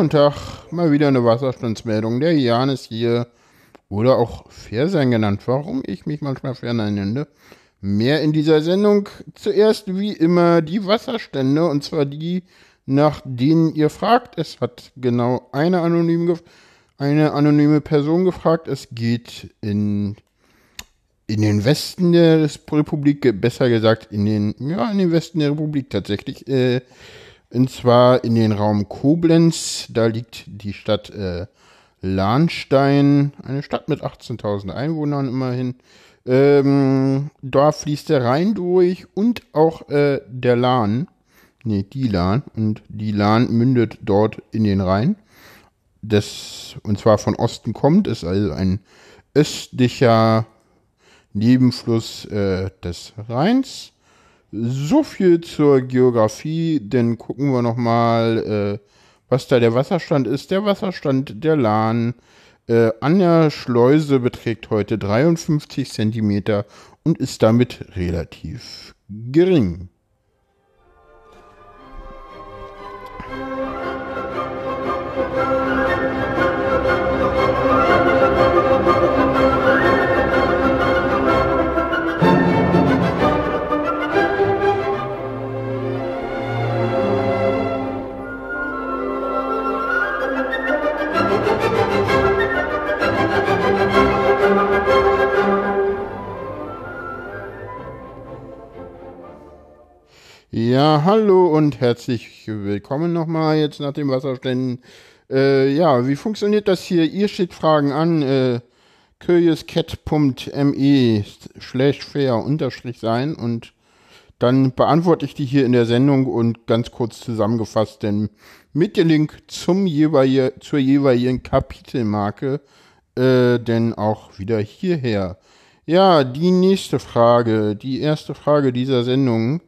Guten Tag. Mal wieder eine Wasserstandsmeldung. Der Jan ist hier. Oder auch Fersein genannt, warum ich mich manchmal Ferner nenne. Mehr in dieser Sendung. Zuerst wie immer die Wasserstände, und zwar die, nach denen ihr fragt. Es hat genau eine anonyme, eine anonyme Person gefragt. Es geht in, in den Westen der Republik, besser gesagt in den, ja, in den Westen der Republik tatsächlich. Äh, und zwar in den Raum Koblenz. Da liegt die Stadt äh, Lahnstein, eine Stadt mit 18.000 Einwohnern immerhin. Ähm, da fließt der Rhein durch und auch äh, der Lahn. Nee, die Lahn. Und die Lahn mündet dort in den Rhein. Das, und zwar von Osten kommt, ist also ein östlicher Nebenfluss äh, des Rheins. So viel zur Geografie, denn gucken wir nochmal, äh, was da der Wasserstand ist. Der Wasserstand der Lahn äh, an der Schleuse beträgt heute 53 Zentimeter und ist damit relativ gering. Ja, hallo und herzlich willkommen nochmal jetzt nach dem Wasserständen. Äh, ja, wie funktioniert das hier? Ihr schickt Fragen an äh, curiouscat.me slash fair unterstrich sein und dann beantworte ich die hier in der Sendung und ganz kurz zusammengefasst, denn mit dem Link zum jeweil, zur jeweiligen Kapitelmarke, äh, denn auch wieder hierher. Ja, die nächste Frage, die erste Frage dieser Sendung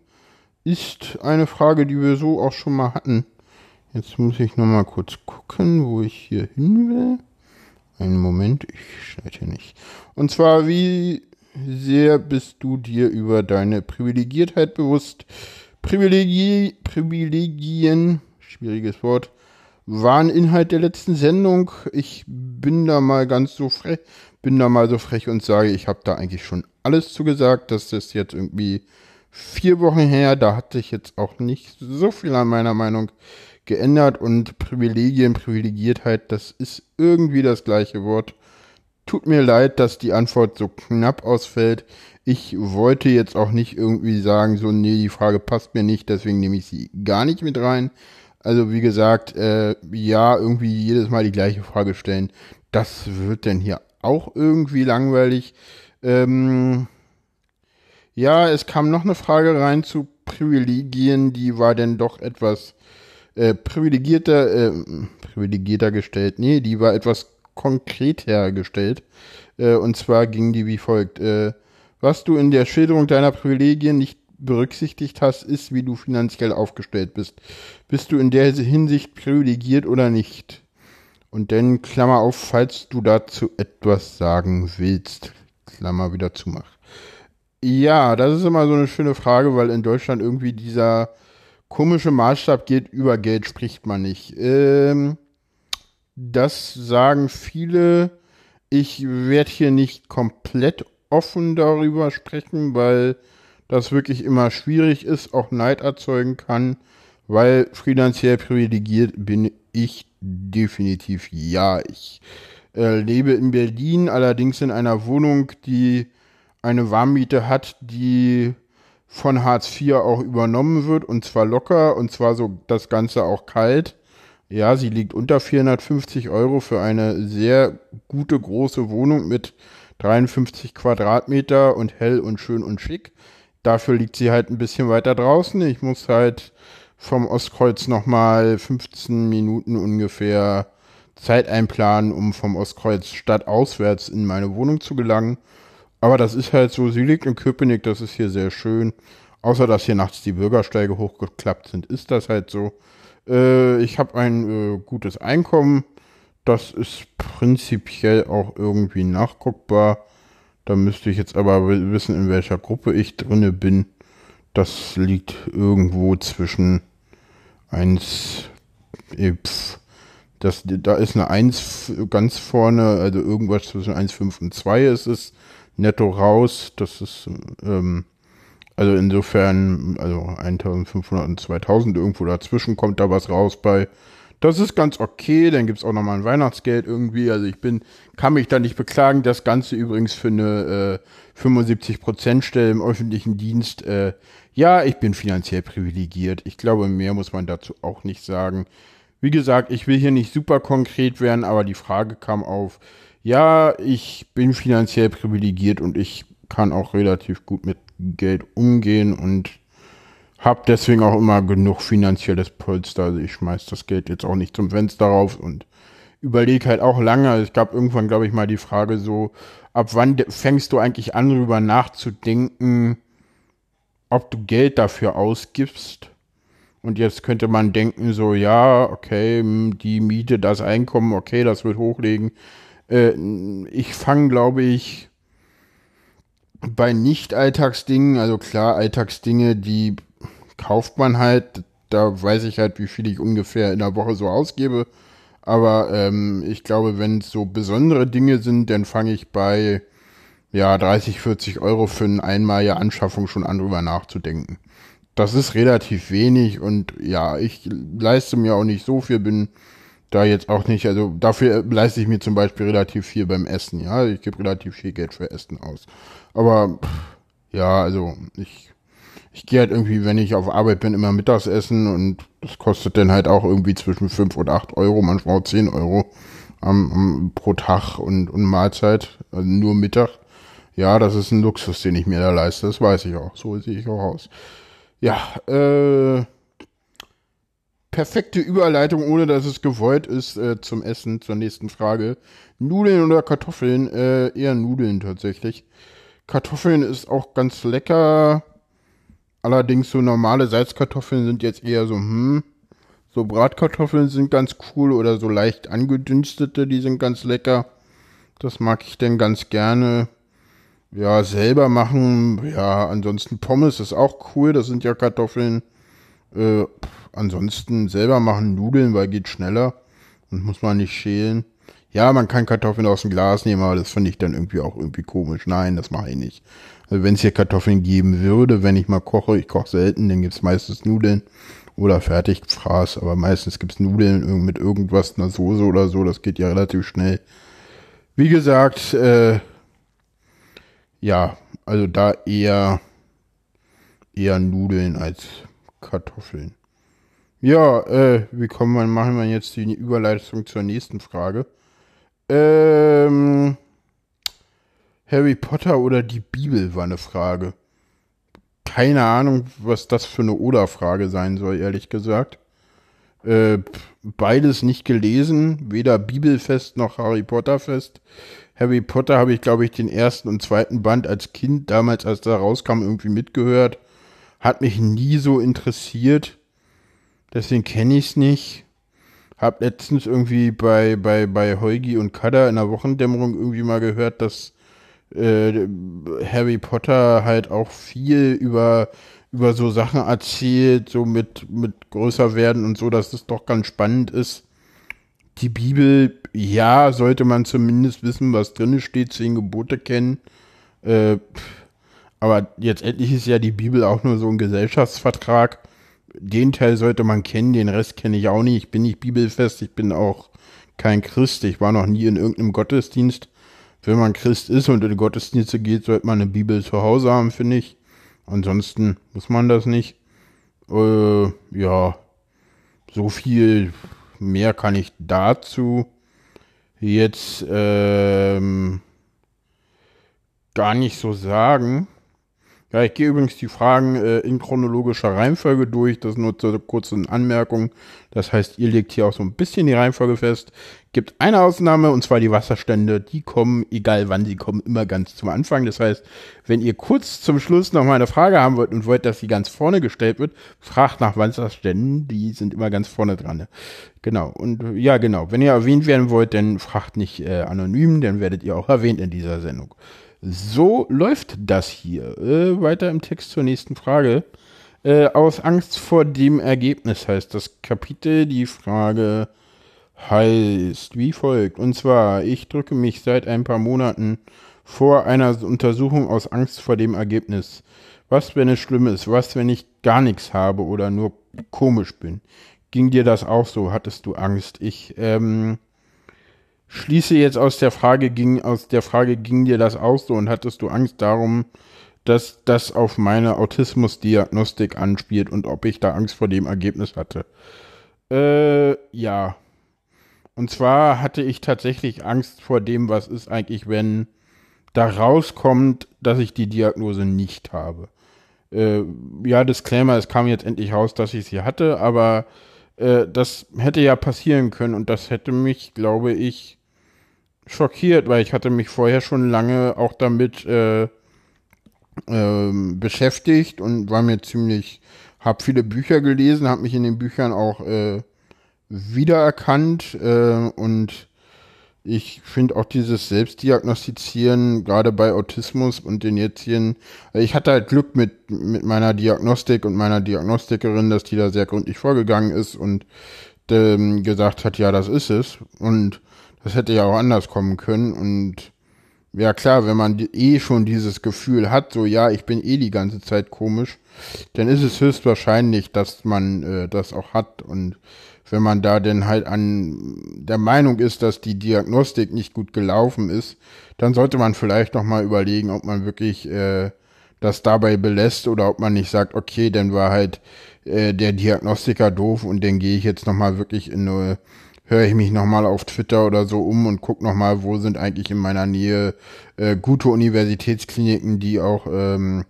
ist eine Frage, die wir so auch schon mal hatten. Jetzt muss ich noch mal kurz gucken, wo ich hier hin will. Einen Moment, ich schneide hier nicht. Und zwar, wie sehr bist du dir über deine Privilegiertheit bewusst? Privilegie, Privilegien, schwieriges Wort, waren Inhalt der letzten Sendung. Ich bin da mal ganz so frech, bin da mal so frech und sage, ich habe da eigentlich schon alles zugesagt, dass das jetzt irgendwie vier Wochen her. Da hat sich jetzt auch nicht so viel an meiner Meinung geändert und Privilegien, Privilegiertheit, das ist irgendwie das gleiche Wort. Tut mir leid, dass die Antwort so knapp ausfällt. Ich wollte jetzt auch nicht irgendwie sagen, so, nee, die Frage passt mir nicht, deswegen nehme ich sie gar nicht mit rein. Also wie gesagt, äh, ja, irgendwie jedes Mal die gleiche Frage stellen. Das wird denn hier auch irgendwie langweilig. Ähm, ja, es kam noch eine Frage rein zu Privilegien, die war denn doch etwas äh, privilegierter, äh, privilegierter gestellt. Nee, die war etwas konkreter gestellt. Äh, und zwar ging die wie folgt. Äh, was du in der Schilderung deiner Privilegien nicht berücksichtigt hast, ist, wie du finanziell aufgestellt bist. Bist du in der Hinsicht privilegiert oder nicht? Und dann Klammer auf, falls du dazu etwas sagen willst. Klammer wieder zumachen. Ja, das ist immer so eine schöne Frage, weil in Deutschland irgendwie dieser komische Maßstab geht, über Geld spricht man nicht. Ähm, das sagen viele. Ich werde hier nicht komplett offen darüber sprechen, weil das wirklich immer schwierig ist, auch Neid erzeugen kann, weil finanziell privilegiert bin ich definitiv ja. Ich äh, lebe in Berlin, allerdings in einer Wohnung, die eine Warmmiete hat, die von Hartz IV auch übernommen wird und zwar locker und zwar so das Ganze auch kalt. Ja, sie liegt unter 450 Euro für eine sehr gute große Wohnung mit 53 Quadratmeter und hell und schön und schick. Dafür liegt sie halt ein bisschen weiter draußen. Ich muss halt vom Ostkreuz nochmal 15 Minuten ungefähr Zeit einplanen, um vom Ostkreuz stadtauswärts in meine Wohnung zu gelangen. Aber das ist halt so, sie liegt in Köpenick, das ist hier sehr schön. Außer dass hier nachts die Bürgersteige hochgeklappt sind, ist das halt so. Äh, ich habe ein äh, gutes Einkommen. Das ist prinzipiell auch irgendwie nachguckbar. Da müsste ich jetzt aber wissen, in welcher Gruppe ich drinne bin. Das liegt irgendwo zwischen 1, ey, pff, das, da ist eine 1 ganz vorne, also irgendwas zwischen 1,5 und 2 ist es netto raus. Das ist, ähm, also insofern, also 1500 und 2000, irgendwo dazwischen kommt da was raus bei. Das ist ganz okay, dann gibt es auch nochmal ein Weihnachtsgeld irgendwie. Also ich bin, kann mich da nicht beklagen. Das Ganze übrigens für eine äh, 75% Stelle im öffentlichen Dienst. Äh, ja, ich bin finanziell privilegiert. Ich glaube, mehr muss man dazu auch nicht sagen. Wie gesagt, ich will hier nicht super konkret werden, aber die Frage kam auf, ja, ich bin finanziell privilegiert und ich kann auch relativ gut mit Geld umgehen und habe deswegen auch immer genug finanzielles Polster. Also ich schmeiß das Geld jetzt auch nicht zum Fenster rauf und überlege halt auch lange. Also es gab irgendwann, glaube ich, mal die Frage so, ab wann fängst du eigentlich an, darüber nachzudenken, ob du Geld dafür ausgibst? Und jetzt könnte man denken, so, ja, okay, die Miete, das Einkommen, okay, das wird hochlegen. Äh, ich fange, glaube ich, bei Nicht-Alltagsdingen, also klar, Alltagsdinge, die kauft man halt, da weiß ich halt, wie viel ich ungefähr in der Woche so ausgebe. Aber ähm, ich glaube, wenn es so besondere Dinge sind, dann fange ich bei ja 30, 40 Euro für eine einmalige Anschaffung schon an, drüber nachzudenken. Das ist relativ wenig und ja, ich leiste mir auch nicht so viel, bin da jetzt auch nicht, also dafür leiste ich mir zum Beispiel relativ viel beim Essen, ja. Ich gebe relativ viel Geld für Essen aus. Aber ja, also ich, ich gehe halt irgendwie, wenn ich auf Arbeit bin, immer mittags essen und das kostet dann halt auch irgendwie zwischen 5 und 8 Euro, manchmal auch 10 Euro am, am, pro Tag und, und Mahlzeit, also nur Mittag. Ja, das ist ein Luxus, den ich mir da leiste, das weiß ich auch. So sehe ich auch aus. Ja, äh, perfekte Überleitung, ohne dass es gewollt ist, äh, zum Essen, zur nächsten Frage. Nudeln oder Kartoffeln? Äh, eher Nudeln tatsächlich. Kartoffeln ist auch ganz lecker. Allerdings so normale Salzkartoffeln sind jetzt eher so, hm. So Bratkartoffeln sind ganz cool oder so leicht angedünstete, die sind ganz lecker. Das mag ich denn ganz gerne. Ja, selber machen. Ja, ansonsten Pommes ist auch cool. Das sind ja Kartoffeln. Äh, ansonsten selber machen Nudeln, weil geht schneller und muss man nicht schälen. Ja, man kann Kartoffeln aus dem Glas nehmen, aber das finde ich dann irgendwie auch irgendwie komisch. Nein, das mache ich nicht. Also wenn es hier Kartoffeln geben würde, wenn ich mal koche, ich koche selten, dann gibt's meistens Nudeln oder Fertigfraß, aber meistens gibt's Nudeln mit irgendwas, einer Soße oder so, das geht ja relativ schnell. Wie gesagt, äh, ja, also da eher, eher Nudeln als Kartoffeln. Ja, äh, wie kommen wir, machen wir jetzt die Überleitung zur nächsten Frage. Ähm, Harry Potter oder die Bibel war eine Frage. Keine Ahnung, was das für eine Oder-Frage sein soll, ehrlich gesagt. Äh, beides nicht gelesen, weder Bibelfest noch Harry Potter Fest. Harry Potter habe ich, glaube ich, den ersten und zweiten Band als Kind, damals als er rauskam, irgendwie mitgehört. Hat mich nie so interessiert. Deswegen kenne ich es nicht. Hab letztens irgendwie bei, bei, bei Heugi und Kada in der Wochendämmerung irgendwie mal gehört, dass äh, Harry Potter halt auch viel über, über so Sachen erzählt, so mit, mit größer werden und so, dass das doch ganz spannend ist. Die Bibel, ja, sollte man zumindest wissen, was drin steht, zehn Gebote kennen. Äh, aber jetzt endlich ist ja die Bibel auch nur so ein Gesellschaftsvertrag den Teil sollte man kennen, den Rest kenne ich auch nicht. Ich bin nicht bibelfest, ich bin auch kein Christ. Ich war noch nie in irgendeinem Gottesdienst. Wenn man Christ ist und in Gottesdienste geht, sollte man eine Bibel zu Hause haben, finde ich. Ansonsten muss man das nicht. Äh, ja, so viel mehr kann ich dazu jetzt ähm, gar nicht so sagen. Ja, ich gehe übrigens die Fragen äh, in chronologischer Reihenfolge durch. Das nur zur kurzen Anmerkung. Das heißt, ihr legt hier auch so ein bisschen die Reihenfolge fest. Gibt eine Ausnahme, und zwar die Wasserstände. Die kommen, egal wann sie kommen, immer ganz zum Anfang. Das heißt, wenn ihr kurz zum Schluss noch mal eine Frage haben wollt und wollt, dass sie ganz vorne gestellt wird, fragt nach Wasserständen. Die sind immer ganz vorne dran. Genau. Und ja, genau. Wenn ihr erwähnt werden wollt, dann fragt nicht äh, anonym, dann werdet ihr auch erwähnt in dieser Sendung. So läuft das hier. Äh, weiter im Text zur nächsten Frage. Äh, aus Angst vor dem Ergebnis heißt das Kapitel. Die Frage heißt wie folgt. Und zwar, ich drücke mich seit ein paar Monaten vor einer Untersuchung aus Angst vor dem Ergebnis. Was, wenn es schlimm ist? Was, wenn ich gar nichts habe oder nur komisch bin? Ging dir das auch so? Hattest du Angst? Ich ähm, schließe jetzt aus der Frage, ging, aus der Frage, ging dir das auch so und hattest du Angst darum, dass das auf meine Autismusdiagnostik anspielt und ob ich da Angst vor dem Ergebnis hatte? Äh, ja. Und zwar hatte ich tatsächlich Angst vor dem, was ist eigentlich, wenn da rauskommt, dass ich die Diagnose nicht habe. Äh, ja, Disclaimer, es kam jetzt endlich raus, dass ich sie hatte, aber äh, das hätte ja passieren können und das hätte mich, glaube ich, schockiert, weil ich hatte mich vorher schon lange auch damit äh, ähm, beschäftigt und war mir ziemlich, habe viele Bücher gelesen, habe mich in den Büchern auch äh, wiedererkannt äh, und ich finde auch dieses Selbstdiagnostizieren, gerade bei Autismus und den jetzigen, also ich hatte halt Glück mit, mit meiner Diagnostik und meiner Diagnostikerin, dass die da sehr gründlich vorgegangen ist und ähm, gesagt hat, ja, das ist es. Und das hätte ja auch anders kommen können. Und ja, klar, wenn man eh schon dieses Gefühl hat, so, ja, ich bin eh die ganze Zeit komisch, dann ist es höchstwahrscheinlich, dass man äh, das auch hat. Und wenn man da denn halt an der Meinung ist, dass die Diagnostik nicht gut gelaufen ist, dann sollte man vielleicht noch mal überlegen, ob man wirklich äh, das dabei belässt oder ob man nicht sagt, okay, dann war halt äh, der Diagnostiker doof und dann gehe ich jetzt noch mal wirklich in eine höre ich mich nochmal auf Twitter oder so um und gucke nochmal, wo sind eigentlich in meiner Nähe äh, gute Universitätskliniken, die auch ähm,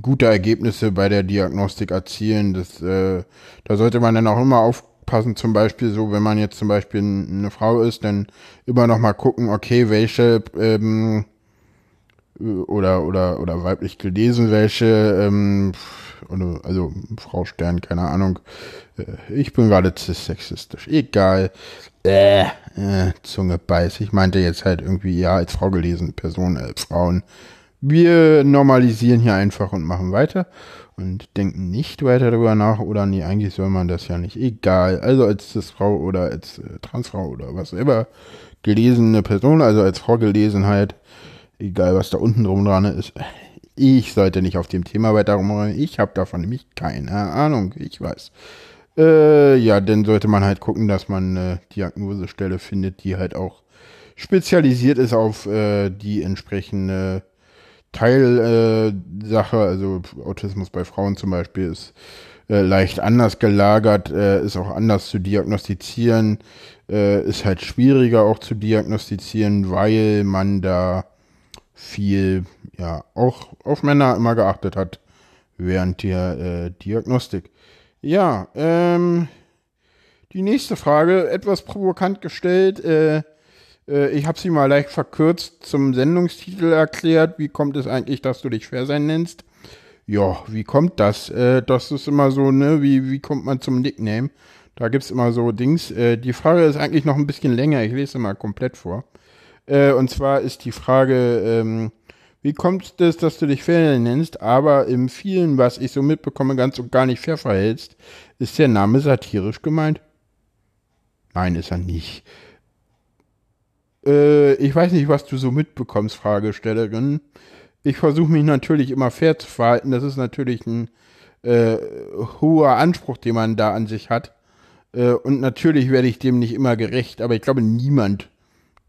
gute Ergebnisse bei der Diagnostik erzielen. Das, äh, da sollte man dann auch immer aufpassen, zum Beispiel so, wenn man jetzt zum Beispiel eine Frau ist, dann immer nochmal gucken, okay, welche ähm, oder oder oder weiblich gelesen, welche ähm, also Frau Stern, keine Ahnung. Äh, ich bin gerade cis-sexistisch. Egal. Äh, äh, Zunge beiß. Ich meinte jetzt halt irgendwie, ja, als Frau gelesen, Person, als Frauen. Wir normalisieren hier einfach und machen weiter und denken nicht weiter darüber nach oder nee, eigentlich soll man das ja nicht. Egal. Also als Cis-Frau oder als äh, Transfrau oder was immer gelesene Person, also als Frau Gelesenheit, egal was da unten drum dran ist, ich sollte nicht auf dem Thema weiter rumrennen. Ich habe davon nämlich keine Ahnung. Ich weiß. Äh, ja, dann sollte man halt gucken, dass man eine Diagnosestelle findet, die halt auch spezialisiert ist auf äh, die entsprechende Teilsache. Äh, also Autismus bei Frauen zum Beispiel ist äh, leicht anders gelagert, äh, ist auch anders zu diagnostizieren, äh, ist halt schwieriger auch zu diagnostizieren, weil man da viel, ja, auch auf Männer immer geachtet hat während der äh, Diagnostik. Ja, ähm, die nächste Frage, etwas provokant gestellt. Äh, äh, ich habe sie mal leicht verkürzt zum Sendungstitel erklärt. Wie kommt es eigentlich, dass du dich Fairsein nennst? Ja, wie kommt das? Äh, das ist immer so, ne? Wie, wie kommt man zum Nickname? Da gibt's immer so Dings. Äh, die Frage ist eigentlich noch ein bisschen länger. Ich lese mal komplett vor. Äh, und zwar ist die Frage, ähm, wie kommt es, dass du dich fair nennst, aber im vielen, was ich so mitbekomme, ganz und gar nicht fair verhältst? Ist der Name satirisch gemeint? Nein, ist er nicht. Äh, ich weiß nicht, was du so mitbekommst, Fragestellerin. Ich versuche mich natürlich immer fair zu verhalten. Das ist natürlich ein äh, hoher Anspruch, den man da an sich hat. Äh, und natürlich werde ich dem nicht immer gerecht, aber ich glaube, niemand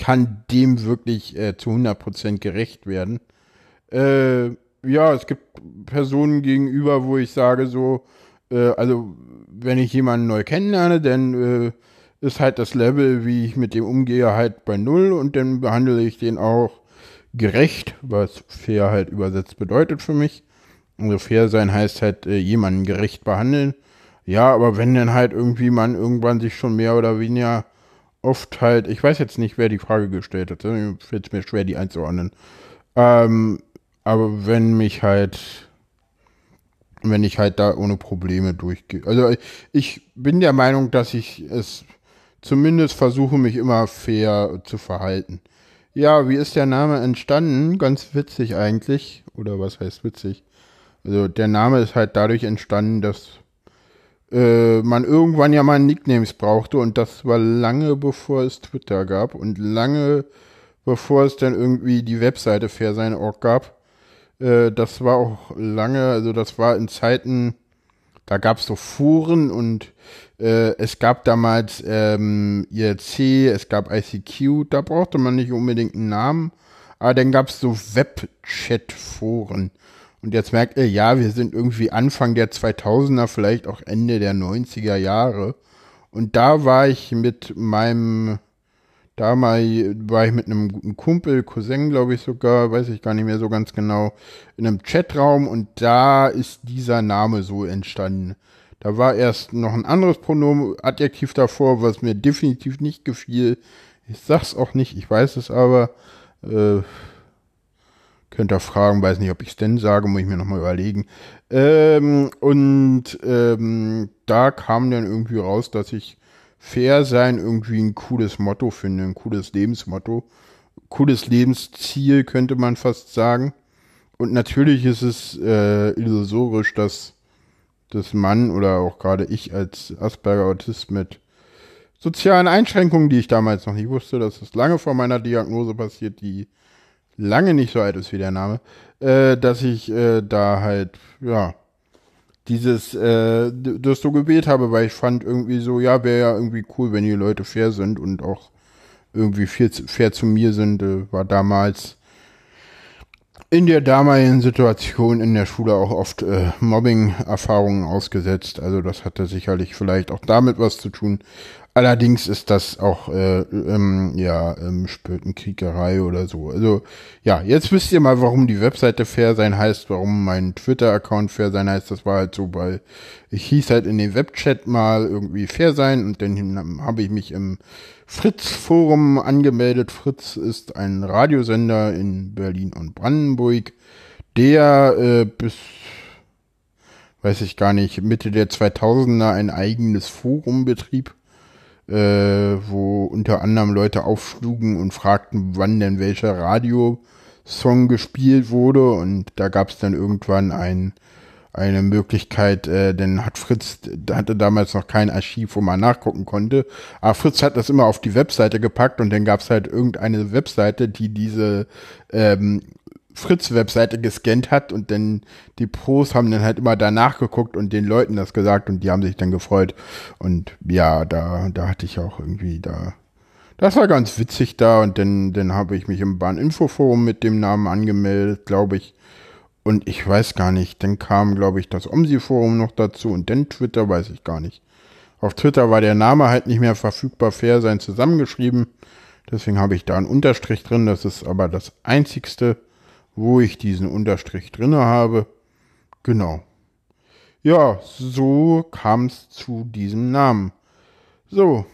kann dem wirklich äh, zu 100% gerecht werden. Äh, ja, es gibt Personen gegenüber, wo ich sage so, äh, also wenn ich jemanden neu kennenlerne, dann äh, ist halt das Level, wie ich mit dem umgehe, halt bei Null und dann behandle ich den auch gerecht, was fair halt übersetzt bedeutet für mich. Also fair sein heißt halt äh, jemanden gerecht behandeln. Ja, aber wenn dann halt irgendwie man irgendwann sich schon mehr oder weniger oft halt, ich weiß jetzt nicht, wer die Frage gestellt hat, ne? fällt es mir schwer, die einzuordnen. Ähm, aber wenn mich halt, wenn ich halt da ohne Probleme durchgehe. Also ich bin der Meinung, dass ich es zumindest versuche, mich immer fair zu verhalten. Ja, wie ist der Name entstanden? Ganz witzig eigentlich. Oder was heißt witzig? Also der Name ist halt dadurch entstanden, dass äh, man irgendwann ja mal Nicknames brauchte und das war lange bevor es Twitter gab und lange bevor es dann irgendwie die Webseite Fairsein.org gab. Äh, das war auch lange, also das war in Zeiten, da gab es so Foren und äh, es gab damals ähm, IRC, es gab ICQ, da brauchte man nicht unbedingt einen Namen, aber dann gab es so Webchat-Foren. Und jetzt merkt ihr, ja, wir sind irgendwie Anfang der 2000er, vielleicht auch Ende der 90er Jahre. Und da war ich mit meinem, da mal war ich mit einem guten Kumpel, Cousin, glaube ich sogar, weiß ich gar nicht mehr so ganz genau, in einem Chatraum und da ist dieser Name so entstanden. Da war erst noch ein anderes Pronomen, Adjektiv davor, was mir definitiv nicht gefiel. Ich sag's auch nicht, ich weiß es aber. Äh, Könnt ihr fragen, weiß nicht, ob ich es denn sage, muss ich mir nochmal überlegen. Ähm, und ähm, da kam dann irgendwie raus, dass ich fair sein irgendwie ein cooles Motto finde, ein cooles Lebensmotto. Cooles Lebensziel, könnte man fast sagen. Und natürlich ist es äh, illusorisch, dass das Mann oder auch gerade ich als Asperger-Autist mit sozialen Einschränkungen, die ich damals noch nicht wusste, dass es lange vor meiner Diagnose passiert, die lange nicht so alt ist wie der Name, äh, dass ich äh, da halt, ja, dieses, äh, das so gewählt habe, weil ich fand irgendwie so, ja, wäre ja irgendwie cool, wenn die Leute fair sind und auch irgendwie fair, fair zu mir sind, äh, war damals in der damaligen Situation in der Schule auch oft äh, Mobbing-Erfahrungen ausgesetzt. Also das hatte sicherlich vielleicht auch damit was zu tun. Allerdings ist das auch äh, ähm, ja ähm, Spötenkriegerei oder so. Also ja, jetzt wisst ihr mal, warum die Webseite fair sein heißt, warum mein Twitter-Account fair sein heißt. Das war halt so, weil ich hieß halt in dem Webchat mal irgendwie fair sein und dann habe ich mich im Fritz-Forum angemeldet. Fritz ist ein Radiosender in Berlin und Brandenburg, der äh, bis weiß ich gar nicht, Mitte der 2000er ein eigenes Forum betrieb äh, wo unter anderem Leute aufschlugen und fragten, wann denn welcher Radiosong gespielt wurde. Und da gab es dann irgendwann ein, eine Möglichkeit, äh, denn hat Fritz, hatte damals noch kein Archiv, wo man nachgucken konnte. Aber Fritz hat das immer auf die Webseite gepackt und dann gab es halt irgendeine Webseite, die diese ähm, Fritz-Webseite gescannt hat und dann die Pros haben dann halt immer danach geguckt und den Leuten das gesagt und die haben sich dann gefreut. Und ja, da, da hatte ich auch irgendwie da. Das war ganz witzig da und dann, dann habe ich mich im Bahninfoforum mit dem Namen angemeldet, glaube ich. Und ich weiß gar nicht, dann kam, glaube ich, das OMSI-Forum noch dazu und dann Twitter, weiß ich gar nicht. Auf Twitter war der Name halt nicht mehr verfügbar, fair sein zusammengeschrieben. Deswegen habe ich da einen Unterstrich drin. Das ist aber das einzigste, wo ich diesen Unterstrich drinne habe. Genau. Ja, so kam es zu diesem Namen. So.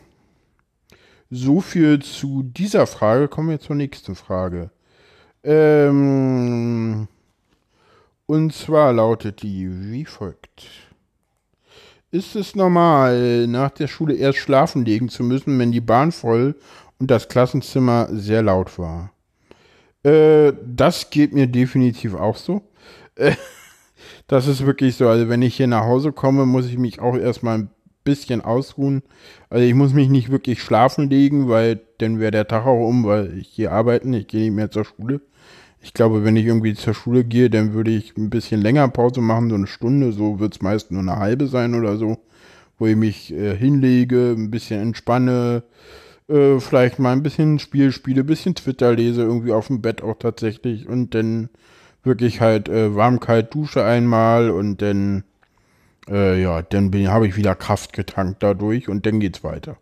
So viel zu dieser Frage. Kommen wir zur nächsten Frage. Ähm, und zwar lautet die wie folgt. Ist es normal, nach der Schule erst schlafen legen zu müssen, wenn die Bahn voll und das Klassenzimmer sehr laut war? Äh, das geht mir definitiv auch so. Äh, das ist wirklich so. Also wenn ich hier nach Hause komme, muss ich mich auch erstmal ein bisschen ausruhen. Also ich muss mich nicht wirklich schlafen legen, weil dann wäre der Tag auch um, weil ich gehe arbeiten, ich gehe nicht mehr zur Schule. Ich glaube, wenn ich irgendwie zur Schule gehe, dann würde ich ein bisschen länger Pause machen, so eine Stunde, so wird es meist nur eine halbe sein oder so, wo ich mich äh, hinlege, ein bisschen entspanne, äh, vielleicht mal ein bisschen Spiel spiele, bisschen Twitter lese, irgendwie auf dem Bett auch tatsächlich und dann wirklich halt äh, warm kalt dusche einmal und dann äh, ja, dann habe ich wieder Kraft getankt dadurch und dann geht's weiter.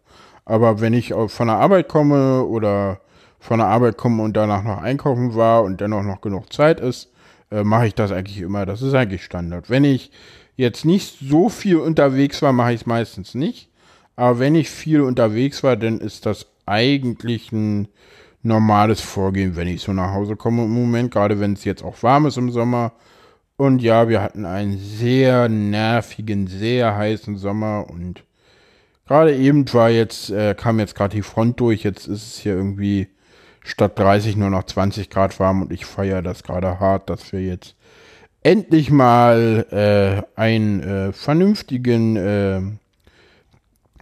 Aber wenn ich von der Arbeit komme oder von der Arbeit komme und danach noch einkaufen war und dennoch noch genug Zeit ist, äh, mache ich das eigentlich immer. Das ist eigentlich Standard. Wenn ich jetzt nicht so viel unterwegs war, mache ich es meistens nicht. Aber wenn ich viel unterwegs war, dann ist das eigentlich ein normales Vorgehen, wenn ich so nach Hause komme im Moment, gerade wenn es jetzt auch warm ist im Sommer. Und ja, wir hatten einen sehr nervigen, sehr heißen Sommer und gerade eben war jetzt, äh, kam jetzt gerade die Front durch, jetzt ist es hier irgendwie statt 30 nur noch 20 Grad warm und ich feiere das gerade hart, dass wir jetzt endlich mal äh, einen äh, vernünftigen, äh,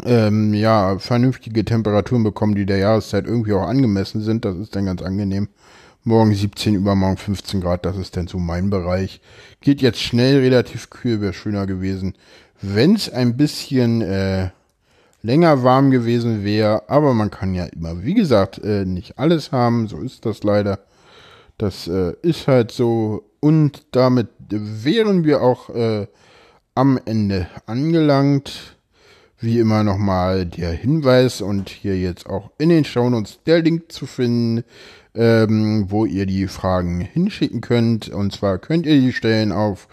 ähm, ja, vernünftige Temperaturen bekommen, die der Jahreszeit irgendwie auch angemessen sind. Das ist dann ganz angenehm. Morgen 17, übermorgen 15 Grad, das ist dann so mein Bereich. Geht jetzt schnell, relativ kühl, wäre schöner gewesen, wenn es ein bisschen äh, länger warm gewesen wäre. Aber man kann ja immer, wie gesagt, äh, nicht alles haben. So ist das leider. Das äh, ist halt so. Und damit wären wir auch äh, am Ende angelangt. Wie immer nochmal der Hinweis und hier jetzt auch in den Shownotes der Link zu finden, ähm, wo ihr die Fragen hinschicken könnt. Und zwar könnt ihr die stellen auf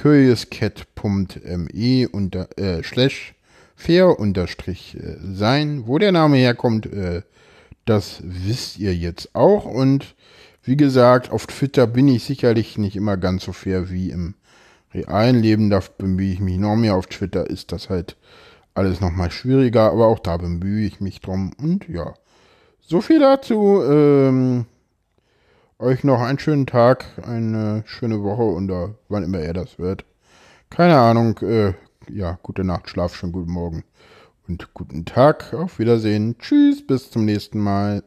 curiouscat.me unter äh, slash fair unterstrich äh, sein. Wo der Name herkommt, äh, das wisst ihr jetzt auch. Und wie gesagt, auf Twitter bin ich sicherlich nicht immer ganz so fair wie im realen Leben. Da bemühe ich mich noch mehr. Auf Twitter ist das halt alles nochmal schwieriger, aber auch da bemühe ich mich drum. Und ja, so viel dazu. Ähm, euch noch einen schönen Tag, eine schöne Woche und uh, wann immer er das wird. Keine Ahnung. Äh, ja, gute Nacht, schlaf schon, guten Morgen und guten Tag. Auf Wiedersehen. Tschüss, bis zum nächsten Mal.